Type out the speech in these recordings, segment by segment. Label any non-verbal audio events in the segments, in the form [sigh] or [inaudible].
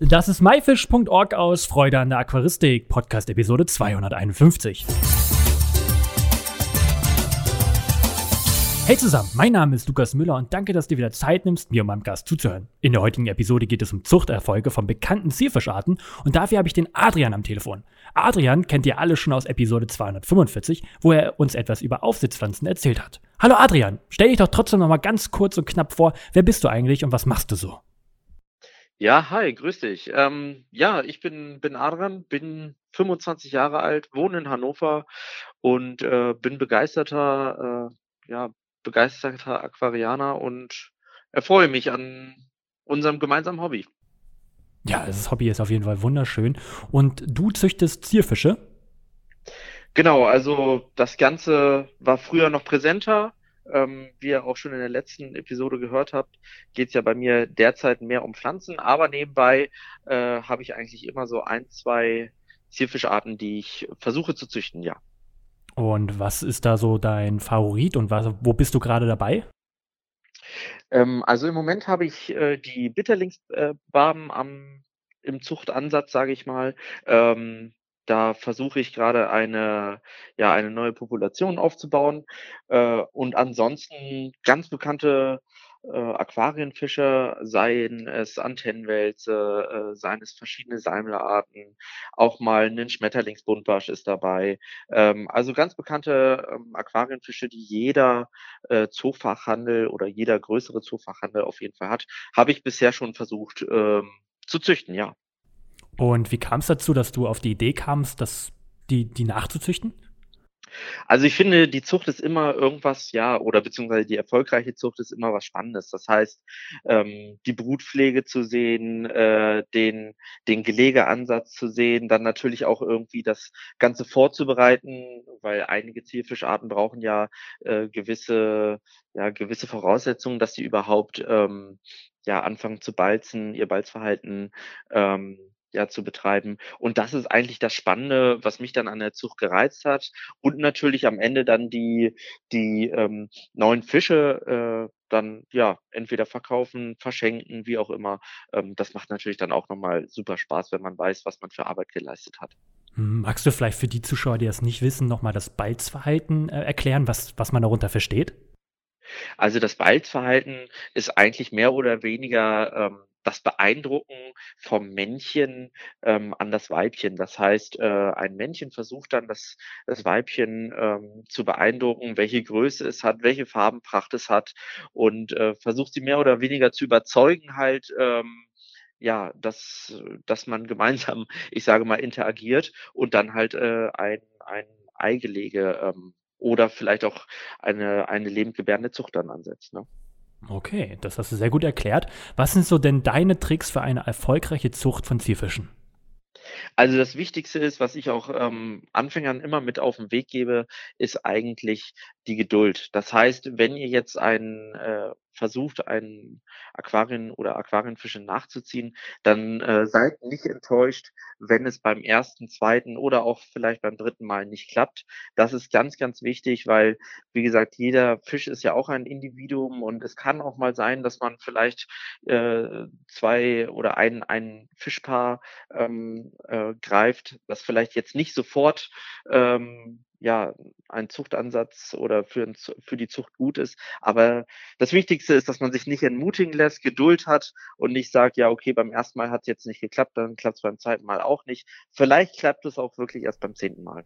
Das ist myfish.org aus Freude an der Aquaristik, Podcast Episode 251. Hey zusammen, mein Name ist Lukas Müller und danke, dass du wieder Zeit nimmst, mir und meinem Gast zuzuhören. In der heutigen Episode geht es um Zuchterfolge von bekannten Zierfischarten und dafür habe ich den Adrian am Telefon. Adrian kennt ihr alle schon aus Episode 245, wo er uns etwas über Aufsitzpflanzen erzählt hat. Hallo Adrian, stell dich doch trotzdem noch mal ganz kurz und knapp vor, wer bist du eigentlich und was machst du so? Ja, hi, grüß dich. Ähm, ja, ich bin, bin Adrian, bin 25 Jahre alt, wohne in Hannover und äh, bin begeisterter äh, ja, begeisterter Aquarianer und erfreue mich an unserem gemeinsamen Hobby. Ja, das Hobby ist auf jeden Fall wunderschön. Und du züchtest Zierfische? Genau, also das Ganze war früher noch präsenter. Ähm, wie ihr auch schon in der letzten Episode gehört habt, geht es ja bei mir derzeit mehr um Pflanzen, aber nebenbei äh, habe ich eigentlich immer so ein, zwei Zierfischarten, die ich versuche zu züchten, ja. Und was ist da so dein Favorit und was, wo bist du gerade dabei? Ähm, also im Moment habe ich äh, die Bitterlingsbarben am im Zuchtansatz, sage ich mal. Ähm, da versuche ich gerade eine ja, eine neue Population aufzubauen. Äh, und ansonsten ganz bekannte äh, Aquarienfische, seien es Antennenwälze, äh, seien es verschiedene Salmlerarten, auch mal ein Schmetterlingsbuntbarsch ist dabei. Ähm, also ganz bekannte ähm, Aquarienfische, die jeder äh, Zoofachhandel oder jeder größere Zoofachhandel auf jeden Fall hat, habe ich bisher schon versucht ähm, zu züchten, ja. Und wie kam es dazu, dass du auf die Idee kamst, dass die, die nachzuzüchten? Also ich finde, die Zucht ist immer irgendwas, ja, oder beziehungsweise die erfolgreiche Zucht ist immer was Spannendes. Das heißt, ähm, die Brutpflege zu sehen, äh, den, den Gelegeansatz zu sehen, dann natürlich auch irgendwie das Ganze vorzubereiten, weil einige Zierfischarten brauchen ja äh, gewisse, ja, gewisse Voraussetzungen, dass sie überhaupt ähm, ja, anfangen zu balzen, ihr Balzverhalten ähm, ja, zu betreiben. Und das ist eigentlich das Spannende, was mich dann an der Zucht gereizt hat. Und natürlich am Ende dann die, die ähm, neuen Fische äh, dann ja entweder verkaufen, verschenken, wie auch immer. Ähm, das macht natürlich dann auch nochmal super Spaß, wenn man weiß, was man für Arbeit geleistet hat. Hm, magst du vielleicht für die Zuschauer, die das nicht wissen, nochmal das Balzverhalten äh, erklären, was, was man darunter versteht? Also das Balzverhalten ist eigentlich mehr oder weniger ähm, das Beeindrucken vom Männchen ähm, an das Weibchen. Das heißt, äh, ein Männchen versucht dann das, das Weibchen ähm, zu beeindrucken, welche Größe es hat, welche Farbenpracht es hat und äh, versucht sie mehr oder weniger zu überzeugen, halt, ähm, ja, dass, dass man gemeinsam, [laughs] ich sage mal, interagiert und dann halt äh, ein, ein Eigelege ähm, oder vielleicht auch eine, eine lebendgebärende Zucht dann ansetzt. Ne? Okay, das hast du sehr gut erklärt. Was sind so denn deine Tricks für eine erfolgreiche Zucht von Zierfischen? Also das Wichtigste ist, was ich auch ähm, Anfängern immer mit auf den Weg gebe, ist eigentlich die Geduld. Das heißt, wenn ihr jetzt einen äh, versucht, einen Aquarien oder Aquarienfische nachzuziehen, dann äh, seid nicht enttäuscht, wenn es beim ersten, zweiten oder auch vielleicht beim dritten Mal nicht klappt. Das ist ganz, ganz wichtig, weil, wie gesagt, jeder Fisch ist ja auch ein Individuum und es kann auch mal sein, dass man vielleicht äh, zwei oder ein, ein Fischpaar ähm, äh, greift, das vielleicht jetzt nicht sofort ähm, ja, ein Zuchtansatz oder für, für die Zucht gut ist. Aber das Wichtigste ist, dass man sich nicht entmutigen lässt, Geduld hat und nicht sagt, ja, okay, beim ersten Mal hat es jetzt nicht geklappt, dann klappt es beim zweiten Mal auch nicht. Vielleicht klappt es auch wirklich erst beim zehnten Mal.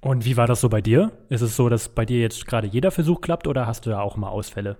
Und wie war das so bei dir? Ist es so, dass bei dir jetzt gerade jeder Versuch klappt oder hast du da auch mal Ausfälle?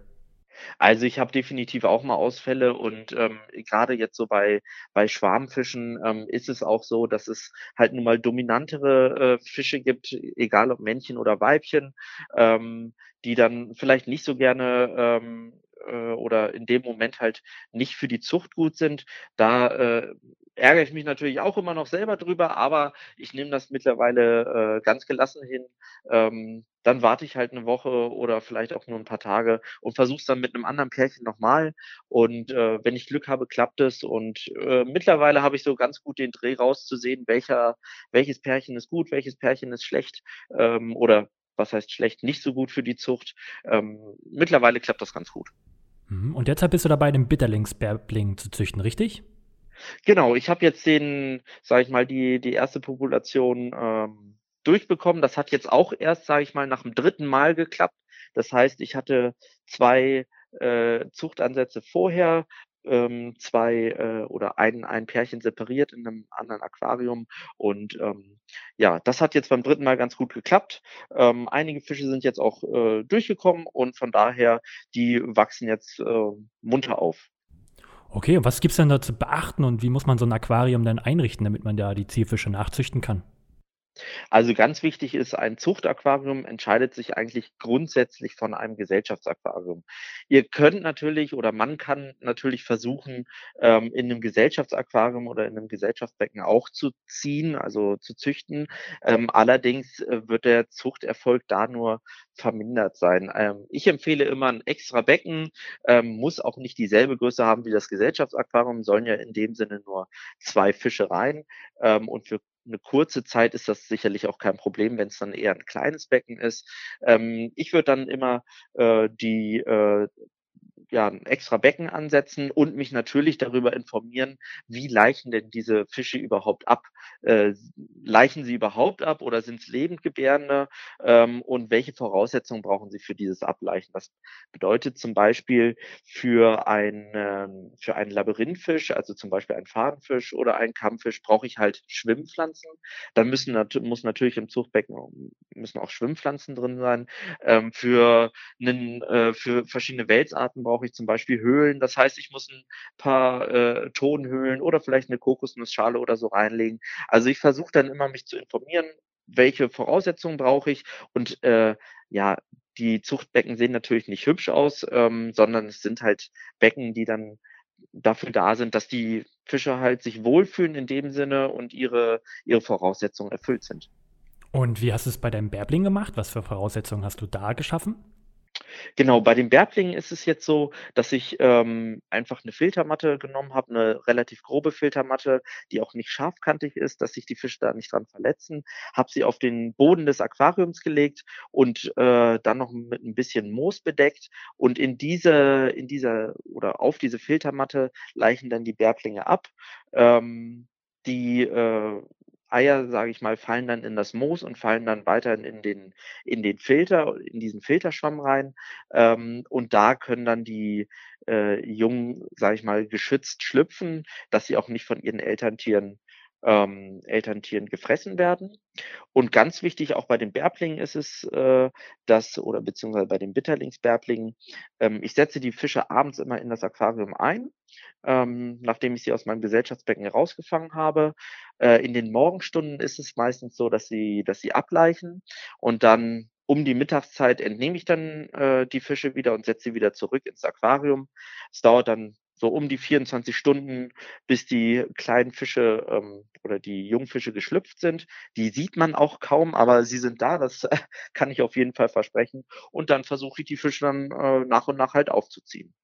Also ich habe definitiv auch mal Ausfälle und ähm, gerade jetzt so bei, bei Schwarmfischen ähm, ist es auch so, dass es halt nun mal dominantere äh, Fische gibt, egal ob Männchen oder Weibchen, ähm, die dann vielleicht nicht so gerne ähm, äh, oder in dem Moment halt nicht für die Zucht gut sind. Da äh, ärgere ich mich natürlich auch immer noch selber drüber, aber ich nehme das mittlerweile äh, ganz gelassen hin. Ähm, dann warte ich halt eine Woche oder vielleicht auch nur ein paar Tage und versuche es dann mit einem anderen Pärchen nochmal. Und äh, wenn ich Glück habe, klappt es. Und äh, mittlerweile habe ich so ganz gut den Dreh rauszusehen, welcher, welches Pärchen ist gut, welches Pärchen ist schlecht ähm, oder was heißt schlecht, nicht so gut für die Zucht. Ähm, mittlerweile klappt das ganz gut. Mhm. Und derzeit bist du dabei, den Bitterlingsbärbling zu züchten, richtig? Genau, ich habe jetzt den sage ich mal, die die erste Population, ähm, durchbekommen. Das hat jetzt auch erst, sage ich mal, nach dem dritten Mal geklappt. Das heißt, ich hatte 2, äh, Zuchtansätze vorher, ähm, 2, äh, oder ein ein Pärchen separiert in 'nem anderen Aquarium und, ähm, ja, das hat jetzt beim dritten Mal ganz gut geklappt. Ähm, einige Fische sind jetzt auch, äh, durchgekommen und von daher, die wachsen jetzt, äh, munter auf. Okay, und was gibt's denn da zu beachten und wie muss man so 'n Aquarium denn einrichten, damit man da die Zierfische nachzüchten kann? Also ganz wichtig ist, ein Zuchtaquarium entscheidet sich eigentlich grundsätzlich von einem Gesellschaftsaquarium. Ihr könnt natürlich oder man kann natürlich versuchen, ähm, in 'nem Gesellschaftsaquarium oder in 'nem Gesellschaftsbecken auch zu ziehen, also zu züchten. Ähm, allerdings, äh, wird der Zuchterfolg da nur vermindert sein. Ähm, ich empfehle immer 'n extra Becken, muss auch nicht dieselbe Größe haben wie das Gesellschaftsaquarium, sollen ja in dem Sinne nur 2 Fische rein. Und für 'ne kurze Zeit ist das sicherlich auch kein Problem, wenn's dann eher 'n kleines Becken ist. Ähm, ich würde dann immer, äh, die, äh ja, 'n extra Becken ansetzen und mich natürlich darüber informieren, wie laichen denn diese Fische überhaupt ab? Äh, s laichen sie überhaupt ab oder sind's Lebendgebärende? Ähm, und welche Voraussetzungen brauchen sie für dieses Ablaichen? Das bedeutet zum Beispiel für einen für einen Labyrinthfisch, also zum Beispiel einen Fadenfisch oder einen Kampffisch, brauche ich halt Schwimmpflanzen. Dann müssen nat muss natürlich im Zuchtbecken müssen auch Schwimmpflanzen drin sein. Ähm, für 'nen äh, für verschiedene Welsarten brauche ich zum Beispiel Höhlen. Das heißt, ich muss 'n paar, äh, Tonhöhlen oder vielleicht 'ne Kokosnussschale oder so reinlegen. Also, ich versuche dann immer, mich zu informieren, welche Voraussetzungen brauche ich und, äh, ja, die Zuchtbecken sehen natürlich nicht hübsch aus, ähm, sondern es sind halt Becken, die dann dafür da sind, dass die Fische halt sich wohlfühlen in dem Sinne und ihre ihre Voraussetzungen erfüllt sind. Und wie hast du's bei deinem Bärbling gemacht? Was für Voraussetzungen hast du da geschaffen? Genau, bei den Bärblingen ist es jetzt so, dass ich, ähm, einfach 'ne Filtermatte genommen habe, 'ne relativ grobe Filtermatte, die auch nicht scharfkantig ist, dass sich die Fische da nicht dran verletzen. Habe sie auf den Boden des Aquariums gelegt und, äh, dann noch mit 'n bisschen Moos bedeckt und in diese in dieser oder auf diese Filtermatte laichen dann die Bärblinge ab. Ähm, die, äh, Eier, sage ich mal, fallen dann in das Moos und fallen dann weiterhin in den in den Filter in diesen Filterschwamm rein. Ähm, und da können dann die, äh, Jungen, sage ich mal, geschützt schlüpfen, dass sie auch nicht von ihren Elterntieren ähm, Elterntieren gefressen werden. Und ganz wichtig auch bei den Bärblingen ist es, äh, dass oder beziehungsweise bei den Bitterlingsbärblingen, ähm, ich setze die Fische abends immer in das Aquarium ein, ähm, nachdem ich sie aus meinem Gesellschaftsbecken rausgefangen habe. Äh, in den Morgenstunden ist es meistens so, dass sie dass sie ablaichen und dann um die Mittagszeit entnehme ich dann, äh, die Fische wieder und setze sie wieder zurück ins Aquarium. Es dauert dann so um die 24 Stunden, bis die kleinen Fische, ähm, oder die Jungfische geschlüpft sind. Die sieht man auch kaum, aber sie sind da, das [laughs] kann ich auf jeden Fall versprechen. Und dann versuche ich die Fische dann, äh, nach und nach halt aufzuziehen.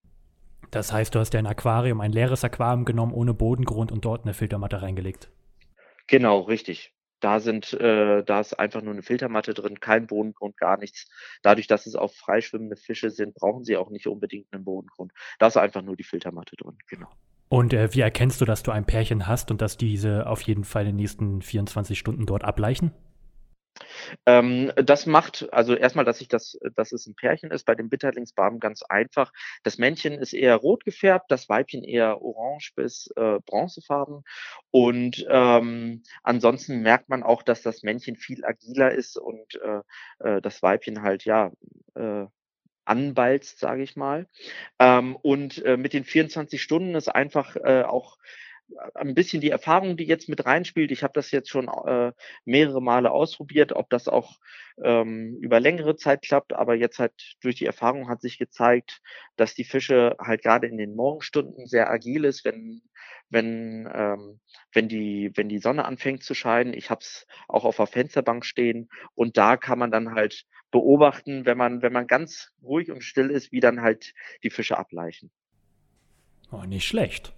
Das heißt, du hast dir ein Aquarium ein leeres Aquarium genommen ohne Bodengrund und dort 'ne Filtermatte reingelegt? Genau, richtig. Da sind äh, da ist einfach nur 'ne Filtermatte drin, kein Bodengrund, gar nichts. Dadurch, dass es auch freischwimmende Fische sind, brauchen sie auch nicht unbedingt 'nen Bodengrund. Da ist einfach nur die Filtermatte drin, genau. Und, äh, wie erkennst du, dass du ein Pärchen hast und dass diese auf jeden Fall in den nächsten 24 Stunden dort ablaichen? Ähm, das macht also erst mal, dass ich das dass es 'n Pärchen ist, bei den Bitterlingsbarben ganz einfach. Das Männchen ist eher rot gefärbt, das Weibchen eher orange bis, äh, bronzefarben. Und, ähm, ansonsten merkt man auch, dass das Männchen viel agiler ist und, äh, äh, das Weibchen halt, ja, äh, anbalzt, sage ich mal. Ähm, und, äh, mit den 24 Stunden ist einfach, äh, auch a 'n bisschen die Erfahrung, die jetzt mit reinspielt. Ich habe das jetzt schon, äh, mehrere Male ausprobiert, ob das auch, ähm, über längere Zeit klappt, aber jetzt halt durch die Erfahrung hat sich gezeigt, dass die Fische halt grade in den Morgenstunden sehr agil ist, wenn wenn, ähm wenn die wenn die Sonne anfängt zu scheinen. Ich habe es auch auf der Fensterbank stehen und da kann man dann halt beobachten, wenn man wenn man ganz ruhig und still ist, wie dann halt die Fische ablaichen. Oh, nicht schlecht.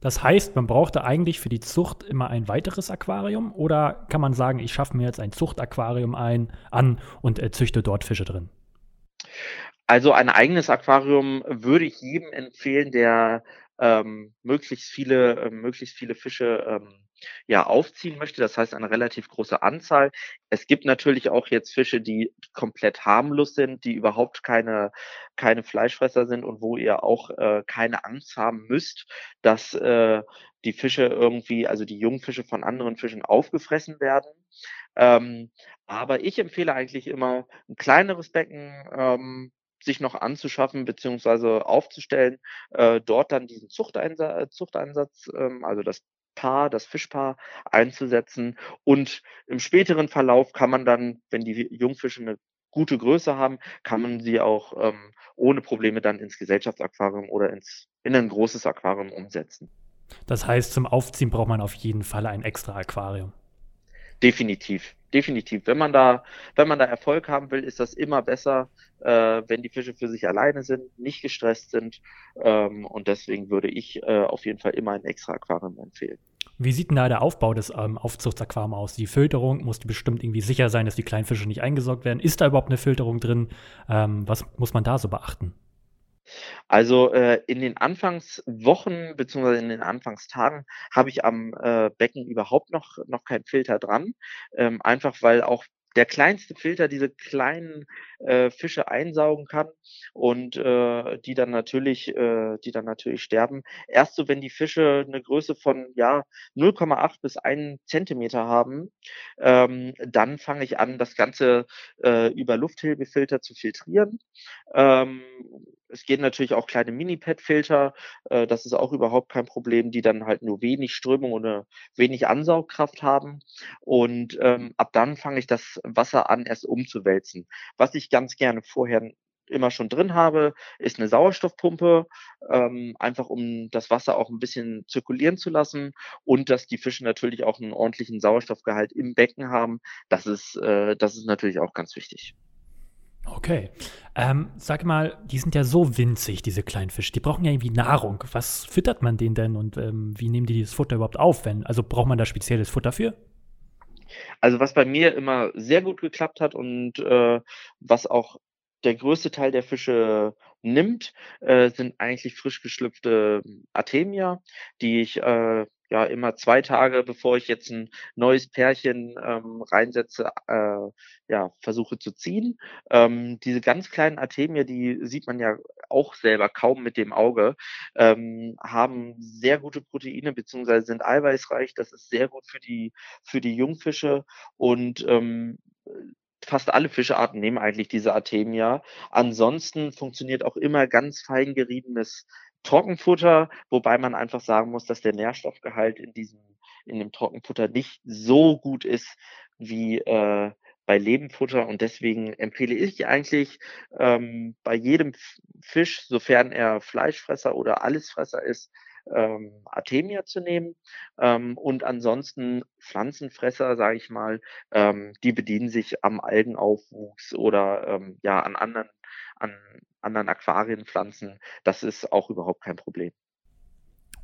Das heißt, man brauchte eigentlich für die Zucht immer ein weiteres Aquarium oder kann man sagen: „Ich schaffe mir jetzt ein Zuchtaquarium ein an und, äh, züchte dort Fische drin?“ Also, ein eigenes Aquarium würde ich jedem empfehlen, der, ähm, möglichst viele, äh, möglichst viele Fische ähm, ja, aufziehen möchte. Das heißt eine relativ große Anzahl. Es gibt natürlich auch jetzt Fische, die komplett harmlos sind, die überhaupt keine, keine Fleischfresser sind und wo ihr auch äh, keine Angst haben müsst, dass äh, die Fische irgendwie, also die Jungfische von anderen Fischen aufgefressen werden. Ähm, aber ich empfehle eigentlich immer ein kleineres Becken, ähm, sich noch anzuschaffen beziehungsweise aufzustellen, äh, dort dann diesen Zuchteinsa Zuchteinsatz, ähm, also das Paar, das Fischpaar einzusetzen. Und im späteren Verlauf kann man dann, wenn die Jungfische eine gute Größe haben, kann man sie auch ähm, ohne Probleme dann ins Gesellschaftsaquarium oder ins, in ein großes Aquarium umsetzen. Das heißt, zum Aufziehen braucht man auf jeden Fall ein extra Aquarium. Definitiv, definitiv. Wenn man da, wenn man da Erfolg haben will, ist das immer besser, äh, wenn die Fische für sich alleine sind, nicht gestresst sind. Ähm, und deswegen würde ich äh, auf jeden Fall immer ein extra Aquarium empfehlen. Wie sieht denn da der Aufbau des ähm, Aufzuchtsaquariums aus? Die Filterung muss bestimmt irgendwie sicher sein, dass die kleinen Fische nicht eingesaugt werden. Ist da überhaupt eine Filterung drin? Ähm, was muss man da so beachten? Also, äh, in den Anfangswochen beziehungsweise in den Anfangstagen habe ich am, äh, Becken überhaupt noch noch keinen Filter dran, ähm, einfach weil auch der kleinste Filter diese kleinen, äh, Fische einsaugen kann und, äh, die dann natürlich äh, die dann natürlich sterben. Erst so, wenn die Fische eine Größe von, ja, 0,8 bis 1 Zentimeter haben, ähm, dann fange ich an, das Ganze, äh, über Lufthilfefilter zu filtrieren. Ähm, es gehen natürlich auch kleine Mini-PET-Filter, äh, das ist auch überhaupt kein Problem, die dann halt nur wenig Strömung oder wenig Ansaugkraft haben. Und ähm, ab dann fange ich das Wasser an, erst umzuwälzen. Was ich ganz gerne vorher immer schon drin habe, ist eine Sauerstoffpumpe, ähm, einfach um das Wasser auch ein bisschen zirkulieren zu lassen und dass die Fische natürlich auch einen ordentlichen Sauerstoffgehalt im Becken haben. Das ist, äh, das ist natürlich auch ganz wichtig. Okay. Ähm, sag mal, die sind ja so winzig, diese kleinen Fische. Die brauchen ja irgendwie Nahrung. Was füttert man denen denn und ähm, wie nehmen die das Futter überhaupt auf? Wenn, also braucht man da spezielles Futter für? Also was bei mir immer sehr gut geklappt hat und äh, was auch der größte Teil der Fische nimmt, äh, sind eigentlich frisch geschlüpfte Artemia, die ich äh, ja immer zwei Tage, bevor ich jetzt ein neues Pärchen ähm, reinsetze, äh, ja, versuche zu ziehen. Ähm, diese ganz kleinen Artemia, die sieht man ja auch selber kaum mit dem Auge, ähm, haben sehr gute Proteine beziehungsweise sind eiweißreich. Das ist sehr gut für die, für die Jungfische und ähm, fast alle Fischearten nehmen eigentlich diese Artemia. Ansonsten funktioniert auch immer ganz fein geriebenes Trockenfutter, wobei man einfach sagen muss, dass der Nährstoffgehalt in diesem in dem Trockenfutter nicht so gut ist wie äh, bei Lebenfutter und deswegen empfehle ich eigentlich ähm, bei jedem Fisch, sofern er Fleischfresser oder Allesfresser ist, ähm, Artemia zu nehmen. Ähm, und ansonsten Pflanzenfresser, sage ich mal, ähm, die bedienen sich am Algenaufwuchs oder ähm, ja an anderen, an anderen Aquarienpflanzen. Das ist auch überhaupt kein Problem.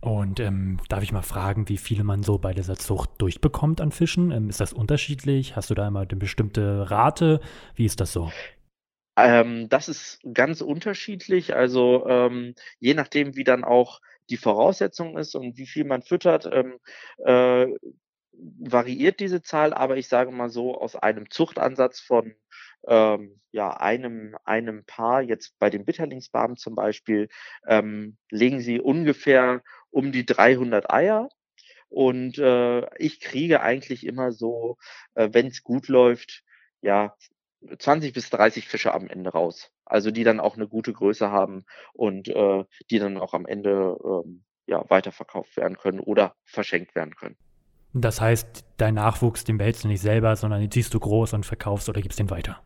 Und ähm, darf ich mal fragen, wie viele man so bei dieser Zucht durchbekommt an Fischen? Ähm, ist das unterschiedlich? Hast du da immer eine bestimmte Rate? Wie ist das so? Ähm, das ist ganz unterschiedlich. Also ähm, je nachdem, wie dann auch die Voraussetzung ist und wie viel man füttert, ähm, äh, variiert diese Zahl, aber ich sage mal so, aus einem Zuchtansatz von ähm, ja, einem, einem Paar, jetzt bei den Bitterlingsbarben zum Beispiel, ähm, legen sie ungefähr um die 300 Eier. Und äh, ich kriege eigentlich immer so, äh, wenn es gut läuft, ja, 20 bis 30 Fische am Ende raus. Also die dann auch eine gute Größe haben und äh, die dann auch am Ende ähm, ja, weiterverkauft werden können oder verschenkt werden können. Das heißt, dein Nachwuchs, den behältst du nicht selber, sondern den ziehst du groß und verkaufst oder gibst den weiter.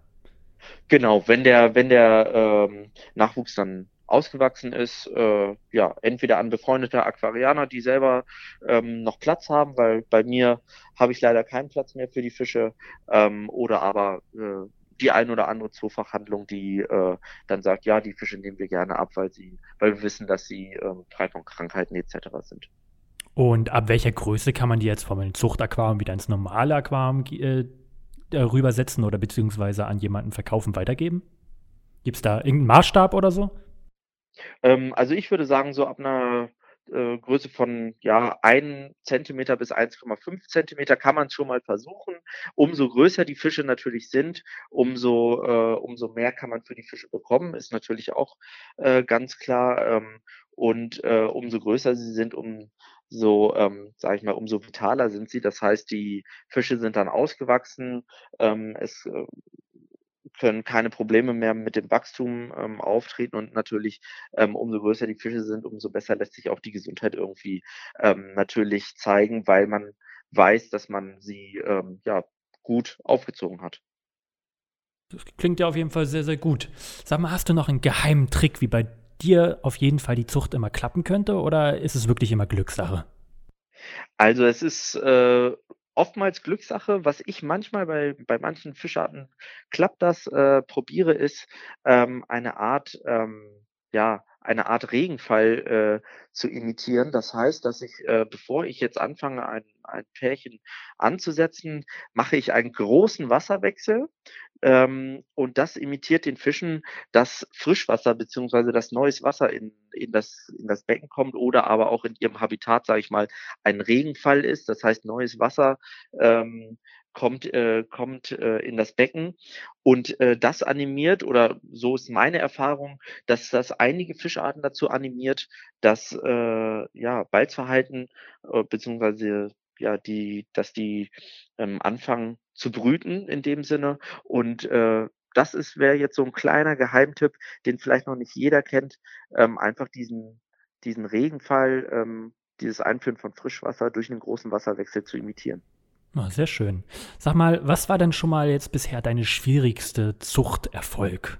Genau, wenn der, wenn der ähm, Nachwuchs dann ausgewachsen ist, äh, ja, entweder an befreundete Aquarianer, die selber ähm, noch Platz haben, weil bei mir habe ich leider keinen Platz mehr für die Fische, ähm, oder aber äh, die ein oder andere Zoofachhandlung, die äh, dann sagt, ja, die Fische nehmen wir gerne ab, weil sie, weil wir wissen, dass sie ähm, Treiber von Krankheiten etc. sind. Und ab welcher Größe kann man die jetzt vom Zuchtaquarium wieder ins normale Aquarium äh, rübersetzen oder beziehungsweise an jemanden verkaufen, weitergeben? Gibt es da irgendeinen Maßstab oder so? Ähm, also ich würde sagen, so ab einer äh, Größe von ja 1 Zentimeter bis 1,5 Zentimeter kann man schon mal versuchen. Umso größer die Fische natürlich sind, umso, äh, umso mehr kann man für die Fische bekommen, ist natürlich auch äh, ganz klar. Ähm, und äh, umso größer sie sind, umso, ähm, sage ich mal, umso vitaler sind sie. Das heißt, die Fische sind dann ausgewachsen. Ähm, es äh, können keine Probleme mehr mit dem Wachstum ähm, auftreten und natürlich ähm, umso größer die Fische sind, umso besser lässt sich auch die Gesundheit irgendwie ähm, natürlich zeigen, weil man weiß, dass man sie ähm, ja gut aufgezogen hat. Das klingt ja auf jeden Fall sehr, sehr gut. Sag mal, hast du noch einen geheimen Trick, wie bei dir auf jeden Fall die Zucht immer klappen könnte, oder ist es wirklich immer Glückssache? Also es ist äh, oftmals Glückssache. Was ich manchmal bei, bei manchen Fischarten klappt das, äh, probiere, ist ähm, eine Art, ähm, ja, eine Art Regenfall äh, zu imitieren. Das heißt, dass ich, äh, bevor ich jetzt anfange, ein, ein Pärchen anzusetzen, mache ich einen großen Wasserwechsel ähm, und das imitiert den Fischen, dass Frischwasser beziehungsweise das neues Wasser in, in, das, in das Becken kommt oder aber auch in ihrem Habitat, sage ich mal, ein Regenfall ist. Das heißt, neues Wasser ähm, kommt, äh, kommt äh, in das Becken und äh, das animiert oder so ist meine Erfahrung, dass das einige Fischarten dazu animiert, das äh, ja, Balzverhalten äh, beziehungsweise ja, die, dass die ähm, anfangen zu brüten in dem Sinne und äh, das ist wäre jetzt so ein kleiner Geheimtipp, den vielleicht noch nicht jeder kennt, ähm, einfach diesen diesen Regenfall, ähm, dieses Einführen von Frischwasser durch einen großen Wasserwechsel zu imitieren. Oh, sehr schön. Sag mal, was war denn schon mal jetzt bisher deine schwierigste Zuchterfolg?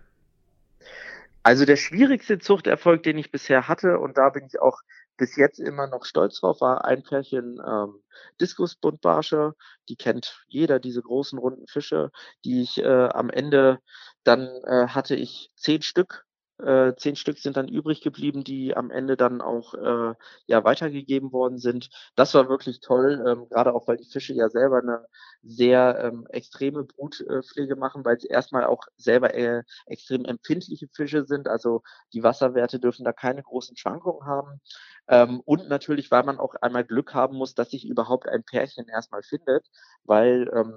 Also der schwierigste Zuchterfolg, den ich bisher hatte, und da bin ich auch bis jetzt immer noch stolz drauf, war ein Pärchen ähm, Diskusbuntbarsche. Die kennt jeder, diese großen runden Fische, die ich äh, am Ende dann äh, hatte ich zehn Stück äh, zehn Stück sind dann übrig geblieben, die am Ende dann auch äh, ja weitergegeben worden sind. Das war wirklich toll, ähm, gerade auch weil die Fische ja selber eine sehr ähm, extreme Brutpflege machen, weil sie erstmal auch selber äh, extrem empfindliche Fische sind. Also die Wasserwerte dürfen da keine großen Schwankungen haben. Ähm, und natürlich, weil man auch einmal Glück haben muss, dass sich überhaupt ein Pärchen erstmal findet, weil ähm,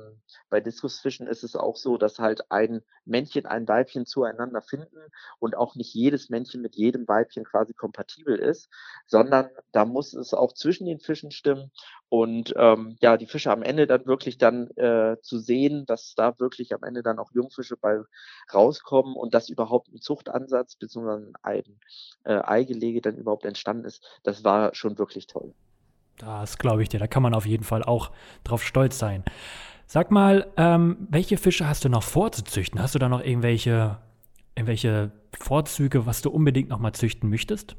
bei Diskusfischen ist es auch so, dass halt ein Männchen, ein Weibchen zueinander finden und auch nicht jedes Männchen mit jedem Weibchen quasi kompatibel ist, sondern da muss es auch zwischen den Fischen stimmen und ähm, ja, die Fische am Ende dann wirklich dann äh, zu sehen, dass da wirklich am Ende dann auch Jungfische bei rauskommen und dass überhaupt ein Zuchtansatz bzw. ein äh, Eigelege dann überhaupt entstanden ist, das war schon wirklich toll. Das glaube ich dir, da kann man auf jeden Fall auch drauf stolz sein. Sag mal, ähm, welche Fische hast du noch vorzuzüchten? Hast du da noch irgendwelche, irgendwelche Vorzüge, was du unbedingt noch mal züchten möchtest?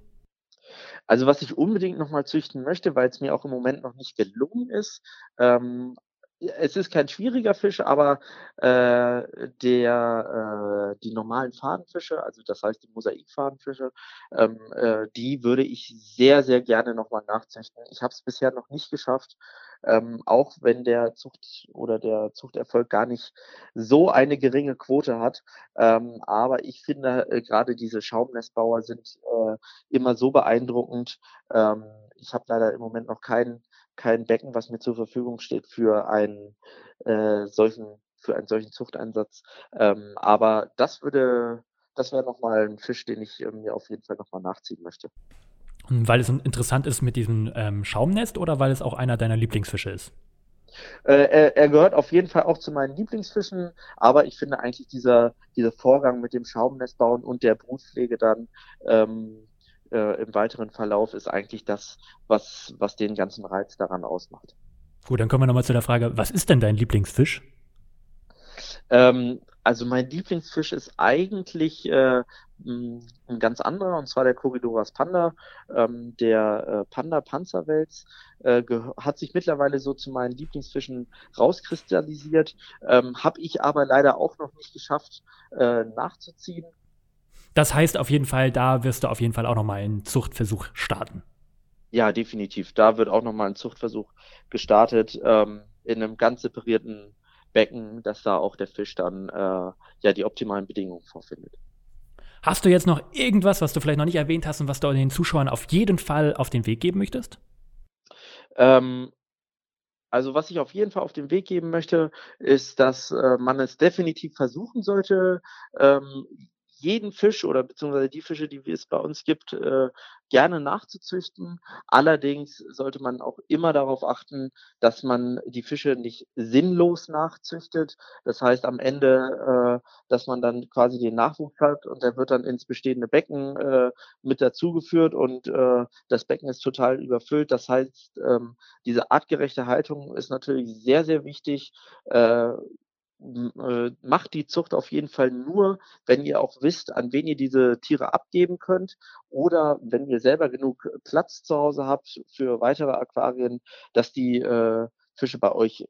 Also was ich unbedingt noch mal züchten möchte, weil es mir auch im Moment noch nicht gelungen ist, ähm, es ist kein schwieriger Fisch, aber äh, der, äh, die normalen Fadenfische, also das heißt die Mosaikfadenfische, ähm, äh, die würde ich sehr, sehr gerne nochmal nachzüchten. Ich habe es bisher noch nicht geschafft, ähm, auch wenn der Zucht oder der Zuchterfolg gar nicht so eine geringe Quote hat. Ähm, aber ich finde, äh, gerade diese Schaumnestbauer sind äh, immer so beeindruckend. Ähm, ich habe leider im Moment noch keinen kein Becken, was mir zur Verfügung steht für einen äh, solchen, für einen solchen Zuchteinsatz. Ähm, aber das würde, das wäre nochmal ein Fisch, den ich äh, mir auf jeden Fall nochmal nachziehen möchte. Weil es interessant ist mit diesem ähm, Schaumnest oder weil es auch einer deiner Lieblingsfische ist? Äh, er, er, gehört auf jeden Fall auch zu meinen Lieblingsfischen, aber ich finde eigentlich dieser, dieser Vorgang mit dem Schaumnest bauen und der Brutpflege dann ähm, äh, im weiteren Verlauf ist eigentlich das, was, was den ganzen Reiz daran ausmacht. Gut, dann kommen wir nochmal zu der Frage, was ist denn dein Lieblingsfisch? Ähm, also mein Lieblingsfisch ist eigentlich äh, ein ganz anderer, und zwar der Corridoras panda. Ähm, der äh, Panda Panzerwels äh, hat sich mittlerweile so zu meinen Lieblingsfischen rauskristallisiert, ähm, habe ich aber leider auch noch nicht geschafft äh, nachzuziehen. Das heißt auf jeden Fall, da wirst du auf jeden Fall auch nochmal einen Zuchtversuch starten. Ja, definitiv. Da wird auch nochmal ein Zuchtversuch gestartet ähm, in einem ganz separierten Becken, dass da auch der Fisch dann äh, ja die optimalen Bedingungen vorfindet. Hast du jetzt noch irgendwas, was du vielleicht noch nicht erwähnt hast und was du den Zuschauern auf jeden Fall auf den Weg geben möchtest? Ähm, also was ich auf jeden Fall auf den Weg geben möchte, ist, dass äh, man es definitiv versuchen sollte, ähm, jeden Fisch oder beziehungsweise die Fische, die es bei uns gibt, äh, gerne nachzuzüchten. Allerdings sollte man auch immer darauf achten, dass man die Fische nicht sinnlos nachzüchtet. Das heißt am Ende, äh, dass man dann quasi den Nachwuchs hat und der wird dann ins bestehende Becken äh, mit dazugeführt und äh, das Becken ist total überfüllt. Das heißt, ähm, diese artgerechte Haltung ist natürlich sehr, sehr wichtig. Äh, macht die Zucht auf jeden Fall nur, wenn ihr auch wisst, an wen ihr diese Tiere abgeben könnt oder wenn ihr selber genug Platz zu Hause habt für weitere Aquarien, dass die äh, Fische bei euch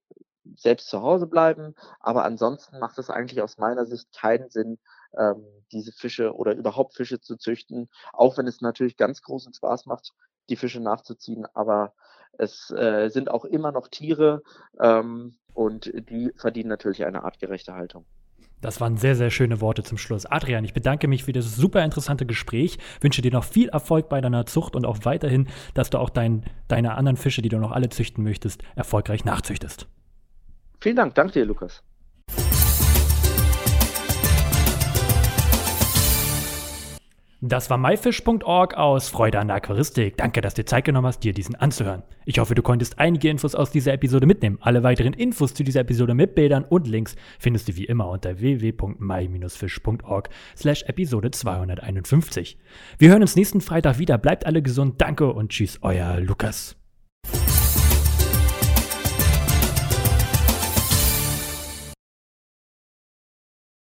selbst zu Hause bleiben. Aber ansonsten macht es eigentlich aus meiner Sicht keinen Sinn, ähm, diese Fische oder überhaupt Fische zu züchten, auch wenn es natürlich ganz großen Spaß macht, die Fische nachzuziehen. Aber es äh, sind auch immer noch Tiere ähm, und die verdienen natürlich eine artgerechte Haltung. Das waren sehr, sehr schöne Worte zum Schluss. Adrian, ich bedanke mich für das super interessante Gespräch, wünsche dir noch viel Erfolg bei deiner Zucht und auch weiterhin, dass du auch dein, deine anderen Fische, die du noch alle züchten möchtest, erfolgreich nachzüchtest. Vielen Dank, danke dir, Lukas. Das war myfish.org aus Freude an der Aquaristik. Danke, dass du dir Zeit genommen hast, dir diesen anzuhören. Ich hoffe, du konntest einige Infos aus dieser Episode mitnehmen. Alle weiteren Infos zu dieser Episode mit Bildern und Links findest du wie immer unter www.my-fish.org slash Episode 251. Wir hören uns nächsten Freitag wieder. Bleibt alle gesund. Danke und tschüss, euer Lukas.